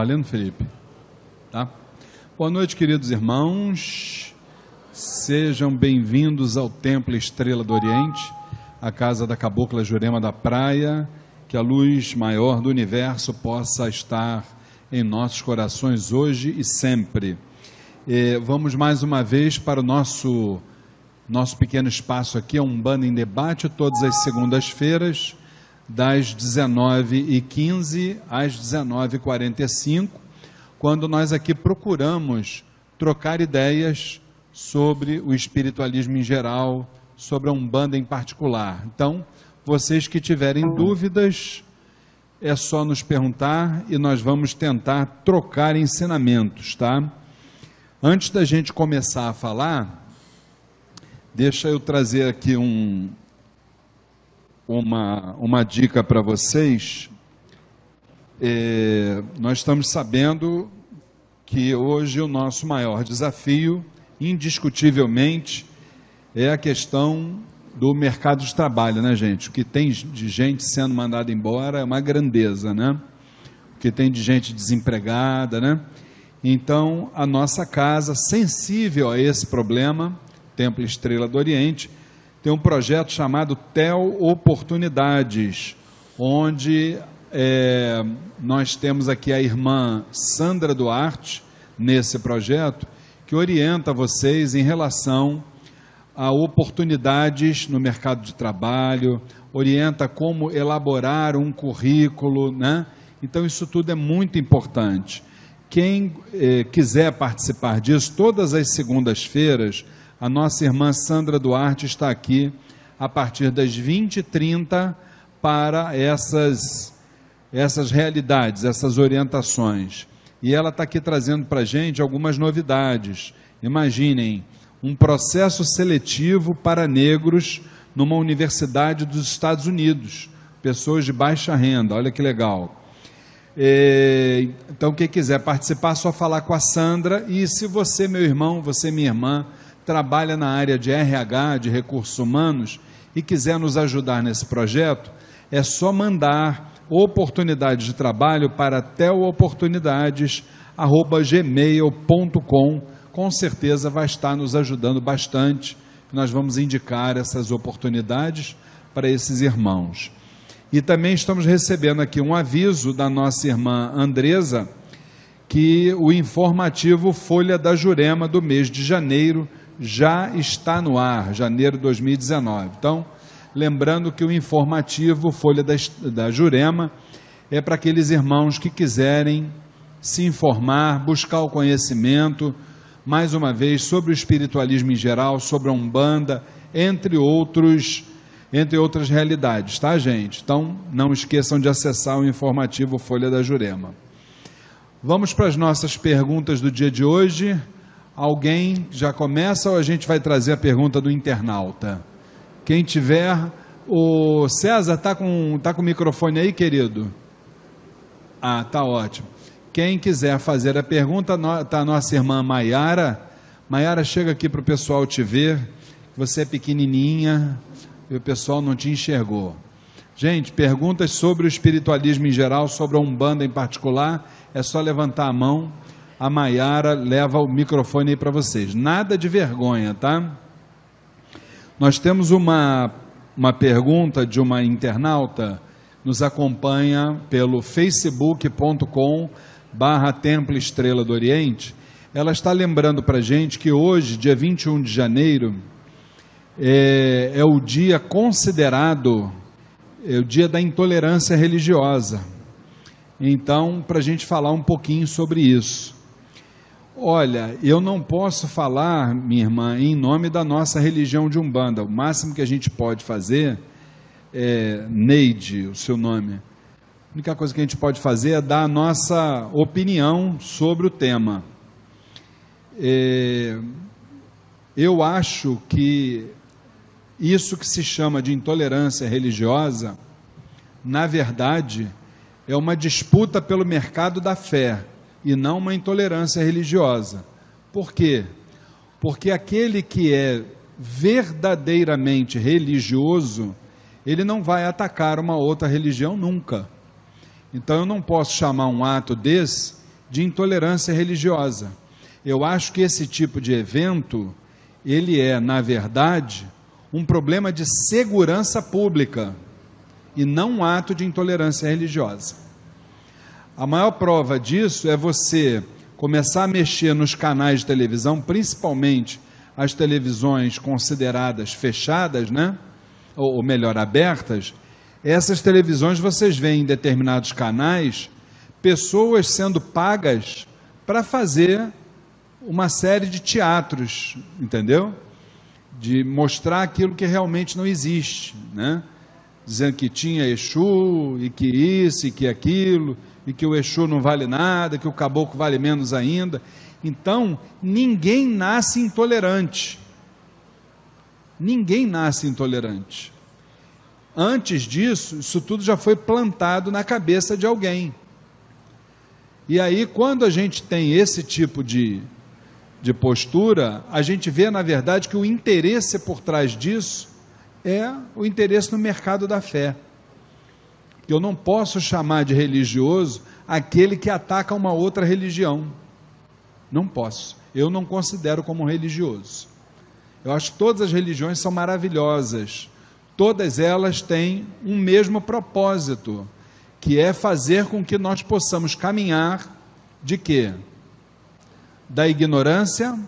Valendo, Felipe? Tá? Boa noite, queridos irmãos. Sejam bem-vindos ao Templo Estrela do Oriente, a casa da Cabocla Jurema da Praia. Que a luz maior do universo possa estar em nossos corações hoje e sempre. E vamos mais uma vez para o nosso nosso pequeno espaço aqui, é um bando em debate, todas as segundas-feiras das 19h15 às 19h45, quando nós aqui procuramos trocar ideias sobre o espiritualismo em geral, sobre a Umbanda em particular. Então, vocês que tiverem dúvidas, é só nos perguntar e nós vamos tentar trocar ensinamentos, tá? Antes da gente começar a falar, deixa eu trazer aqui um, uma, uma dica para vocês. É, nós estamos sabendo que hoje o nosso maior desafio, indiscutivelmente, é a questão do mercado de trabalho, né, gente? O que tem de gente sendo mandada embora é uma grandeza, né? O que tem de gente desempregada, né? Então, a nossa casa, sensível a esse problema, Templo Estrela do Oriente, tem um projeto chamado TEL Oportunidades, onde é, nós temos aqui a irmã Sandra Duarte, nesse projeto, que orienta vocês em relação a oportunidades no mercado de trabalho, orienta como elaborar um currículo, né? Então, isso tudo é muito importante. Quem eh, quiser participar disso, todas as segundas-feiras, a nossa irmã Sandra Duarte está aqui a partir das 20h30 para essas, essas realidades, essas orientações. E ela está aqui trazendo para a gente algumas novidades. Imaginem, um processo seletivo para negros numa universidade dos Estados Unidos, pessoas de baixa renda, olha que legal. É, então, quem quiser participar, só falar com a Sandra. E se você, meu irmão, você, minha irmã, trabalha na área de RH, de recursos humanos, e quiser nos ajudar nesse projeto, é só mandar oportunidades de trabalho para teloportunidades.gmail.com. Com certeza vai estar nos ajudando bastante. Nós vamos indicar essas oportunidades para esses irmãos. E também estamos recebendo aqui um aviso da nossa irmã Andresa, que o informativo Folha da Jurema do mês de janeiro já está no ar, janeiro de 2019. Então, lembrando que o informativo Folha da, da Jurema é para aqueles irmãos que quiserem se informar, buscar o conhecimento, mais uma vez, sobre o espiritualismo em geral, sobre a Umbanda, entre outros entre outras realidades, tá, gente? Então, não esqueçam de acessar o informativo Folha da Jurema. Vamos para as nossas perguntas do dia de hoje. Alguém já começa ou a gente vai trazer a pergunta do internauta? Quem tiver, o César tá com tá com o microfone aí, querido? Ah, tá ótimo. Quem quiser fazer a pergunta, tá a nossa irmã Maiara. Maiara, chega aqui para o pessoal te ver. Você é pequenininha e o pessoal não te enxergou. Gente, perguntas sobre o espiritualismo em geral, sobre a Umbanda em particular, é só levantar a mão a Maiara leva o microfone aí para vocês. Nada de vergonha, tá? Nós temos uma, uma pergunta de uma internauta, nos acompanha pelo facebook.com barra Templo Estrela do Oriente. Ela está lembrando para gente que hoje, dia 21 de janeiro, é, é o dia considerado, é o dia da intolerância religiosa. Então, para a gente falar um pouquinho sobre isso. Olha, eu não posso falar, minha irmã, em nome da nossa religião de Umbanda. O máximo que a gente pode fazer é Neide, o seu nome. A única coisa que a gente pode fazer é dar a nossa opinião sobre o tema. É, eu acho que isso que se chama de intolerância religiosa, na verdade, é uma disputa pelo mercado da fé e não uma intolerância religiosa. Por quê? Porque aquele que é verdadeiramente religioso, ele não vai atacar uma outra religião nunca. Então eu não posso chamar um ato desse de intolerância religiosa. Eu acho que esse tipo de evento, ele é, na verdade, um problema de segurança pública e não um ato de intolerância religiosa. A maior prova disso é você começar a mexer nos canais de televisão, principalmente as televisões consideradas fechadas, né? Ou, ou melhor, abertas. Essas televisões vocês veem em determinados canais pessoas sendo pagas para fazer uma série de teatros, entendeu? De mostrar aquilo que realmente não existe, né? Dizendo que tinha Exu e que isso e que aquilo, e que o Exu não vale nada, que o caboclo vale menos ainda. Então, ninguém nasce intolerante. Ninguém nasce intolerante. Antes disso, isso tudo já foi plantado na cabeça de alguém. E aí, quando a gente tem esse tipo de, de postura, a gente vê, na verdade, que o interesse por trás disso é o interesse no mercado da fé. Eu não posso chamar de religioso aquele que ataca uma outra religião. Não posso. Eu não considero como religioso. Eu acho que todas as religiões são maravilhosas. Todas elas têm um mesmo propósito que é fazer com que nós possamos caminhar de quê? Da ignorância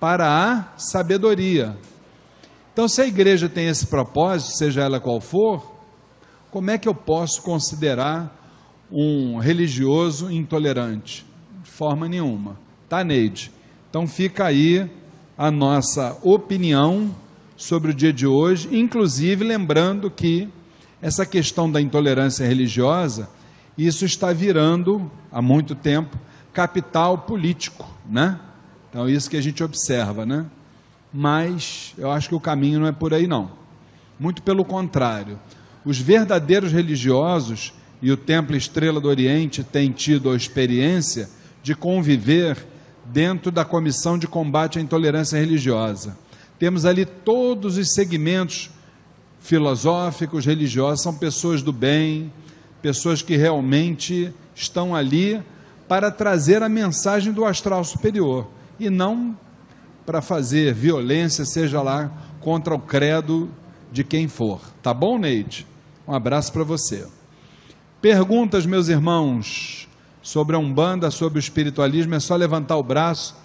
para a sabedoria. Então, se a igreja tem esse propósito, seja ela qual for, como é que eu posso considerar um religioso intolerante? De forma nenhuma. Tá, Neide? Então fica aí a nossa opinião sobre o dia de hoje, inclusive lembrando que essa questão da intolerância religiosa, isso está virando há muito tempo capital político, né? Então isso que a gente observa, né? Mas eu acho que o caminho não é por aí não. Muito pelo contrário. Os verdadeiros religiosos e o Templo Estrela do Oriente têm tido a experiência de conviver dentro da Comissão de Combate à Intolerância Religiosa. Temos ali todos os segmentos filosóficos, religiosos, são pessoas do bem, pessoas que realmente estão ali para trazer a mensagem do astral superior e não para fazer violência, seja lá contra o credo de quem for. Tá bom, Neide? Um abraço para você. Perguntas, meus irmãos, sobre a Umbanda, sobre o espiritualismo, é só levantar o braço.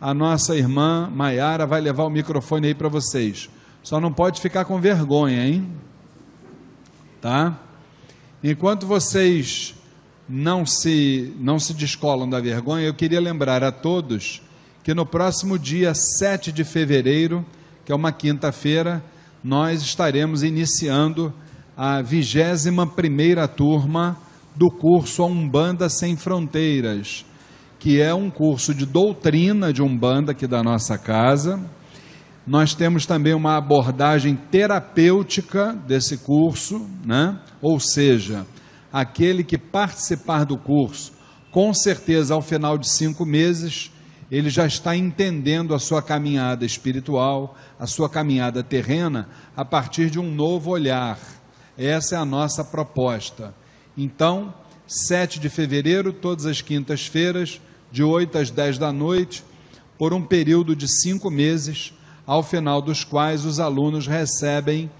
A nossa irmã Maiara vai levar o microfone aí para vocês. Só não pode ficar com vergonha, hein? Tá? Enquanto vocês não se não se descolam da vergonha, eu queria lembrar a todos que no próximo dia 7 de fevereiro, que é uma quinta-feira, nós estaremos iniciando a 21 primeira turma do curso A Umbanda Sem Fronteiras, que é um curso de doutrina de Umbanda aqui da nossa casa, nós temos também uma abordagem terapêutica desse curso, né? ou seja, aquele que participar do curso, com certeza ao final de cinco meses, ele já está entendendo a sua caminhada espiritual, a sua caminhada terrena, a partir de um novo olhar. Essa é a nossa proposta. Então, 7 de fevereiro, todas as quintas-feiras, de 8 às 10 da noite, por um período de cinco meses ao final dos quais os alunos recebem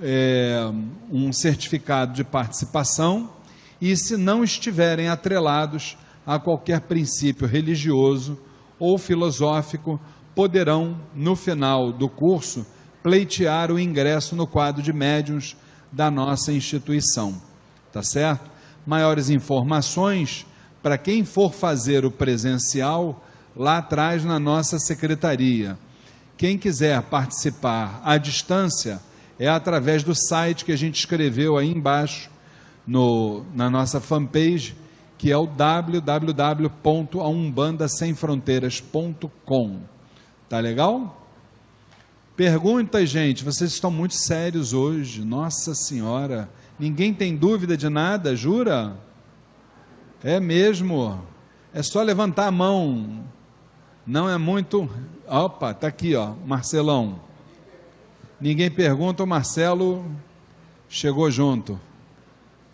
é, um certificado de participação e, se não estiverem atrelados a qualquer princípio religioso ou filosófico, poderão, no final do curso, pleitear o ingresso no quadro de médiuns da nossa instituição. Tá certo? Maiores informações, para quem for fazer o presencial, lá atrás na nossa secretaria quem quiser participar à distância, é através do site que a gente escreveu aí embaixo no, na nossa fanpage, que é o www.aumbandasemfronteiras.com. Tá legal? Perguntas, gente. Vocês estão muito sérios hoje. Nossa Senhora. Ninguém tem dúvida de nada, jura? É mesmo. É só levantar a mão. Não é muito Opa, tá aqui, ó, Marcelão. Ninguém pergunta, o Marcelo chegou junto.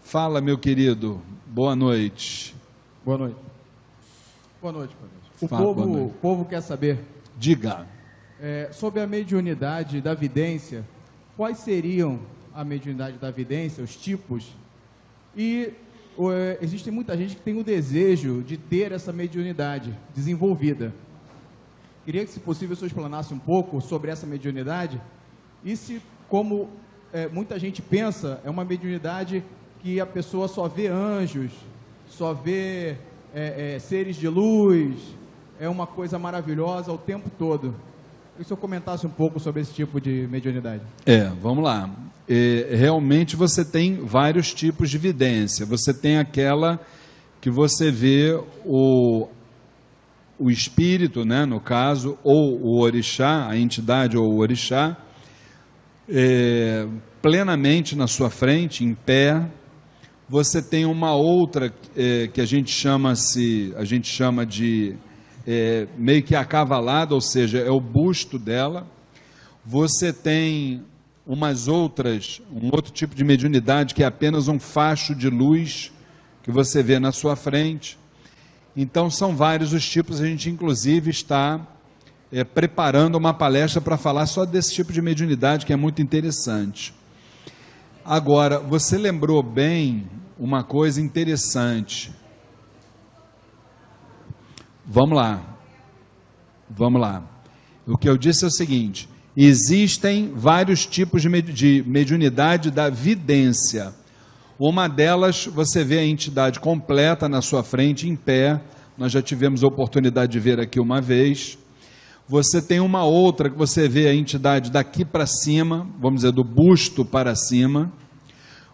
Fala, meu querido. Boa noite. Boa noite. Boa noite, Padre. O povo, noite. o povo quer saber Diga. É, sobre a mediunidade da vidência. Quais seriam a mediunidade da vidência, os tipos? E é, existe muita gente que tem o desejo de ter essa mediunidade desenvolvida. Queria que, se possível, o senhor explanasse um pouco sobre essa mediunidade e se, como é, muita gente pensa, é uma mediunidade que a pessoa só vê anjos, só vê é, é, seres de luz, é uma coisa maravilhosa o tempo todo. Que o senhor comentasse um pouco sobre esse tipo de mediunidade. É, vamos lá. É, realmente você tem vários tipos de evidência. Você tem aquela que você vê o, o espírito, né, no caso, ou o orixá, a entidade ou o orixá, é, plenamente na sua frente, em pé. Você tem uma outra é, que a gente chama se a gente chama de é, meio que acavalada, ou seja, é o busto dela. Você tem umas outras, um outro tipo de mediunidade que é apenas um facho de luz que você vê na sua frente. Então são vários os tipos, a gente inclusive está é, preparando uma palestra para falar só desse tipo de mediunidade que é muito interessante. Agora, você lembrou bem uma coisa interessante. Vamos lá. Vamos lá. O que eu disse é o seguinte: existem vários tipos de mediunidade da vidência. Uma delas, você vê a entidade completa na sua frente, em pé. Nós já tivemos a oportunidade de ver aqui uma vez. Você tem uma outra que você vê a entidade daqui para cima, vamos dizer, do busto para cima.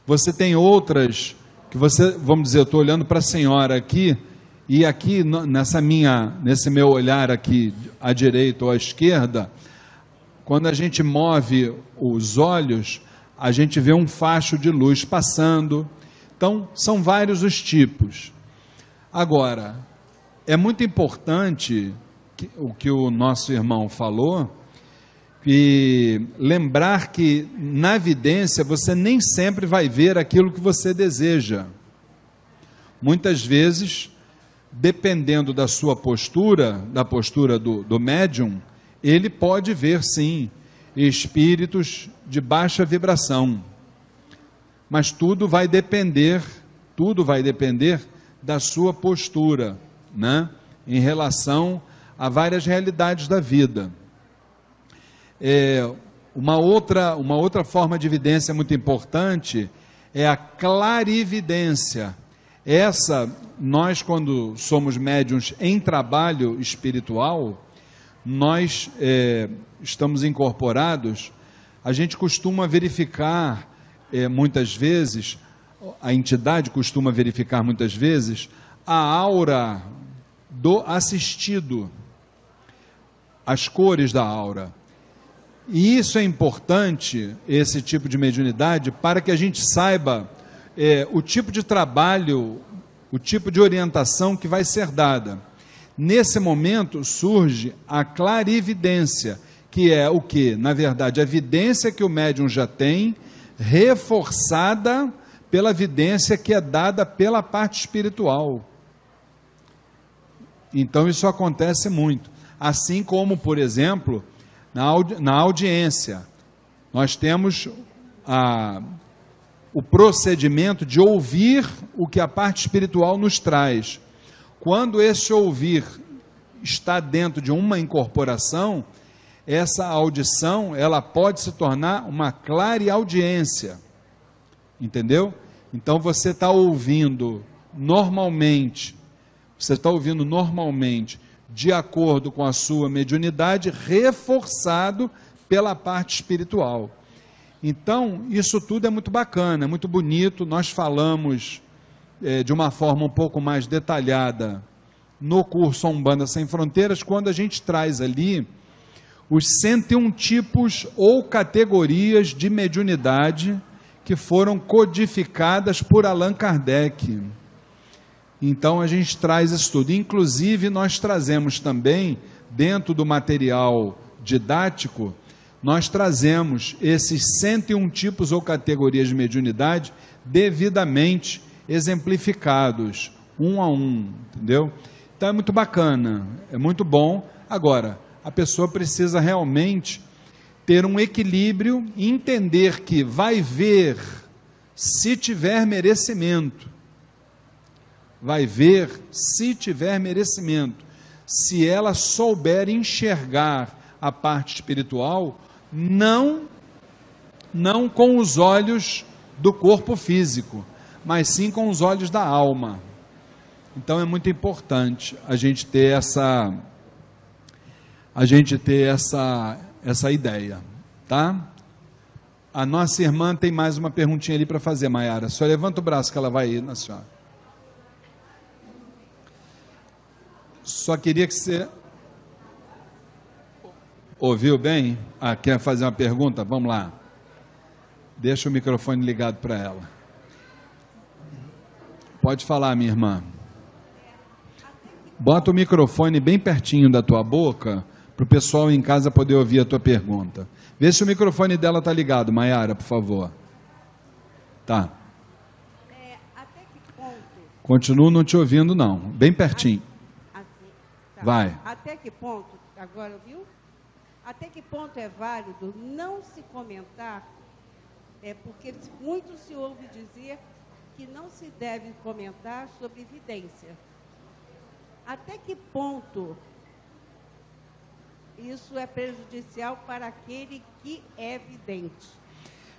Você tem outras que você, vamos dizer, eu estou olhando para a senhora aqui, e aqui nessa minha, nesse meu olhar aqui à direita ou à esquerda, quando a gente move os olhos, a gente vê um facho de luz passando. Então, são vários os tipos. Agora, é muito importante que, o que o nosso irmão falou, e lembrar que na evidência você nem sempre vai ver aquilo que você deseja. Muitas vezes dependendo da sua postura, da postura do, do médium, ele pode ver sim espíritos de baixa vibração. Mas tudo vai depender, tudo vai depender da sua postura, né? Em relação a várias realidades da vida. É, uma outra, uma outra forma de evidência muito importante é a clarividência. Essa nós, quando somos médiums em trabalho espiritual, nós é, estamos incorporados, a gente costuma verificar é, muitas vezes, a entidade costuma verificar muitas vezes, a aura do assistido, as cores da aura. E isso é importante, esse tipo de mediunidade, para que a gente saiba é, o tipo de trabalho o tipo de orientação que vai ser dada. Nesse momento surge a clarividência, que é o que? Na verdade, a evidência que o médium já tem, reforçada pela evidência que é dada pela parte espiritual. Então isso acontece muito. Assim como, por exemplo, na, audi na audiência, nós temos a o procedimento de ouvir o que a parte espiritual nos traz. Quando esse ouvir está dentro de uma incorporação, essa audição ela pode se tornar uma clara audiência, entendeu? Então você está ouvindo normalmente, você está ouvindo normalmente, de acordo com a sua mediunidade, reforçado pela parte espiritual. Então, isso tudo é muito bacana, é muito bonito. Nós falamos é, de uma forma um pouco mais detalhada no curso Umbanda Sem Fronteiras, quando a gente traz ali os 101 tipos ou categorias de mediunidade que foram codificadas por Allan Kardec. Então a gente traz isso tudo. Inclusive, nós trazemos também, dentro do material didático, nós trazemos esses 101 tipos ou categorias de mediunidade devidamente exemplificados, um a um, entendeu? Então é muito bacana, é muito bom. Agora, a pessoa precisa realmente ter um equilíbrio e entender que vai ver se tiver merecimento. Vai ver se tiver merecimento. Se ela souber enxergar a parte espiritual, não não com os olhos do corpo físico, mas sim com os olhos da alma. Então é muito importante a gente ter essa a gente ter essa essa ideia, tá? A nossa irmã tem mais uma perguntinha ali para fazer, Maiara. Só levanta o braço que ela vai ir na senhora. Só queria que você ouviu bem? Ah, quer fazer uma pergunta? Vamos lá. Deixa o microfone ligado para ela. Pode falar, minha irmã. Bota o microfone bem pertinho da tua boca para o pessoal em casa poder ouvir a tua pergunta. Vê se o microfone dela está ligado, Maiara, por favor. Tá. É, até que ponto? Continuo não te ouvindo, não. Bem pertinho. Assim, tá. Vai. Até que ponto? Agora ouviu? Até que ponto é válido não se comentar? É porque muito se ouve dizer que não se deve comentar sobre evidência. Até que ponto isso é prejudicial para aquele que é vidente?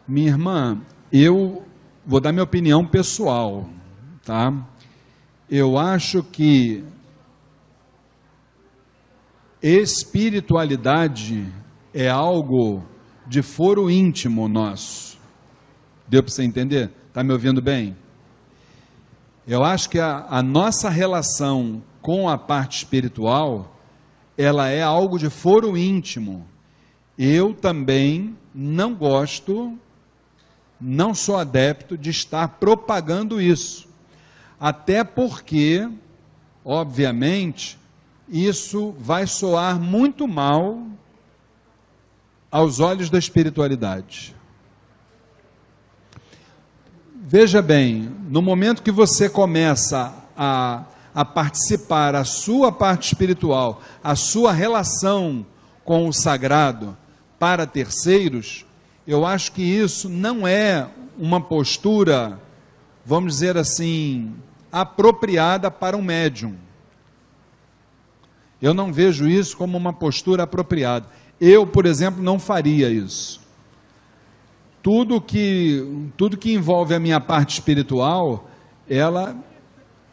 Minha irmã, eu vou dar minha opinião pessoal, tá? Eu acho que espiritualidade é algo de foro íntimo nosso. Deu para você entender? Está me ouvindo bem? Eu acho que a, a nossa relação com a parte espiritual, ela é algo de foro íntimo. Eu também não gosto, não sou adepto de estar propagando isso. Até porque, obviamente, isso vai soar muito mal aos olhos da espiritualidade. Veja bem, no momento que você começa a a participar a sua parte espiritual, a sua relação com o sagrado para terceiros, eu acho que isso não é uma postura, vamos dizer assim, apropriada para um médium. Eu não vejo isso como uma postura apropriada. Eu, por exemplo, não faria isso. Tudo que, tudo que envolve a minha parte espiritual, ela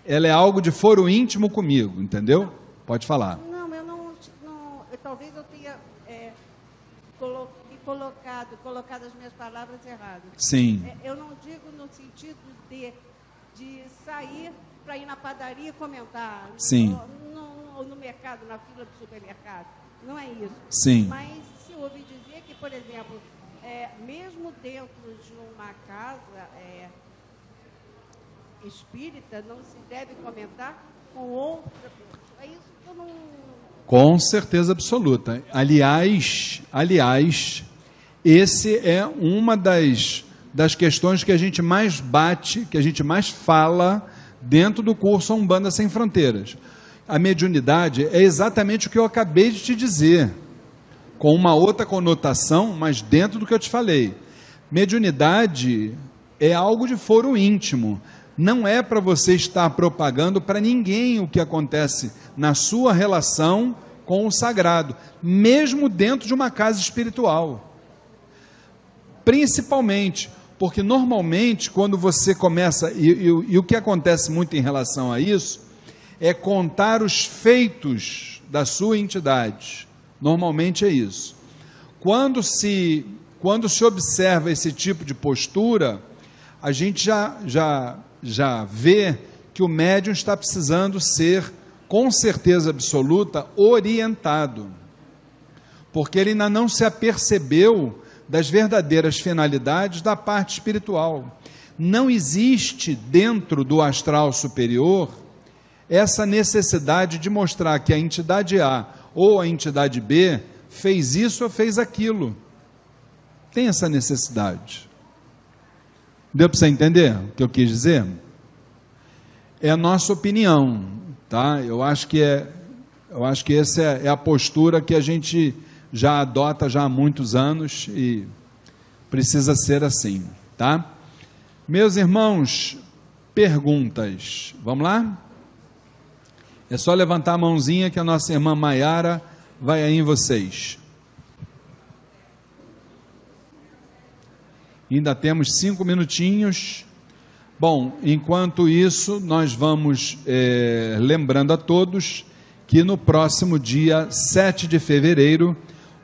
ela é algo de foro íntimo comigo, entendeu? Pode falar. Não, eu não, não eu, talvez eu tenha é, colo, colocado, colocado as minhas palavras erradas. Sim. É, eu não digo no sentido de, de sair para ir na padaria comentar. Sim. No, no, no, mercado, na fila do supermercado. Não é isso. Sim. Mas se ouve dizer que, por exemplo, é, mesmo dentro de uma casa, é, espírita não se deve comentar com outra pessoa. É isso que eu não. Com certeza absoluta. Aliás, aliás, esse é uma das, das questões que a gente mais bate, que a gente mais fala dentro do curso Umbanda Sem Fronteiras. A mediunidade é exatamente o que eu acabei de te dizer, com uma outra conotação, mas dentro do que eu te falei. Mediunidade é algo de foro íntimo não é para você estar propagando para ninguém o que acontece na sua relação com o sagrado, mesmo dentro de uma casa espiritual. Principalmente, porque normalmente quando você começa, e, e, e o que acontece muito em relação a isso, é contar os feitos da sua entidade. Normalmente é isso. Quando se, quando se observa esse tipo de postura, a gente já, já já vê que o médium está precisando ser, com certeza absoluta, orientado, porque ele ainda não se apercebeu das verdadeiras finalidades da parte espiritual. Não existe dentro do astral superior essa necessidade de mostrar que a entidade A ou a entidade B fez isso ou fez aquilo. Tem essa necessidade. Deu para você entender o que eu quis dizer? É a nossa opinião. tá? Eu acho que é, eu acho que essa é, é a postura que a gente já adota já há muitos anos e precisa ser assim, tá? Meus irmãos, perguntas. Vamos lá? É só levantar a mãozinha que a nossa irmã Maiara vai aí em vocês. Ainda temos cinco minutinhos. Bom, enquanto isso, nós vamos é, lembrando a todos que no próximo dia 7 de fevereiro,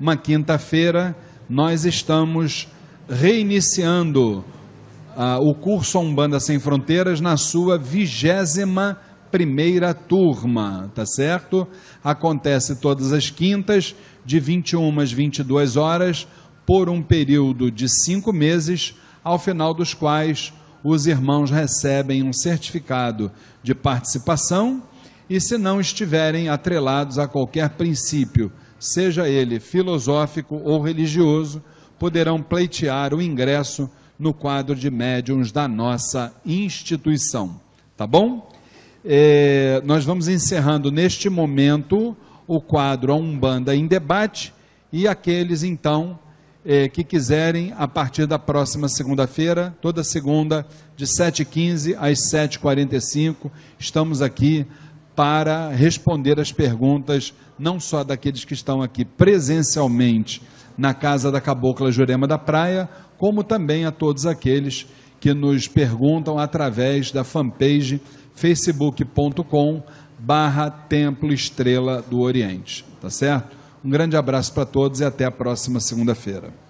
uma quinta-feira, nós estamos reiniciando ah, o curso Umbanda Sem Fronteiras na sua vigésima primeira turma, tá certo? Acontece todas as quintas, de 21 às 22 horas, por um período de cinco meses, ao final dos quais os irmãos recebem um certificado de participação e, se não estiverem atrelados a qualquer princípio, seja ele filosófico ou religioso, poderão pleitear o ingresso no quadro de médiums da nossa instituição. Tá bom? É, nós vamos encerrando neste momento o quadro A Umbanda em Debate e aqueles então é, que quiserem, a partir da próxima segunda-feira, toda segunda, de 7h15 às 7h45, estamos aqui para responder as perguntas, não só daqueles que estão aqui presencialmente na Casa da Cabocla Jurema da Praia, como também a todos aqueles que nos perguntam através da fanpage facebook.com barra Templo Estrela do Oriente, tá certo? Um grande abraço para todos e até a próxima segunda-feira.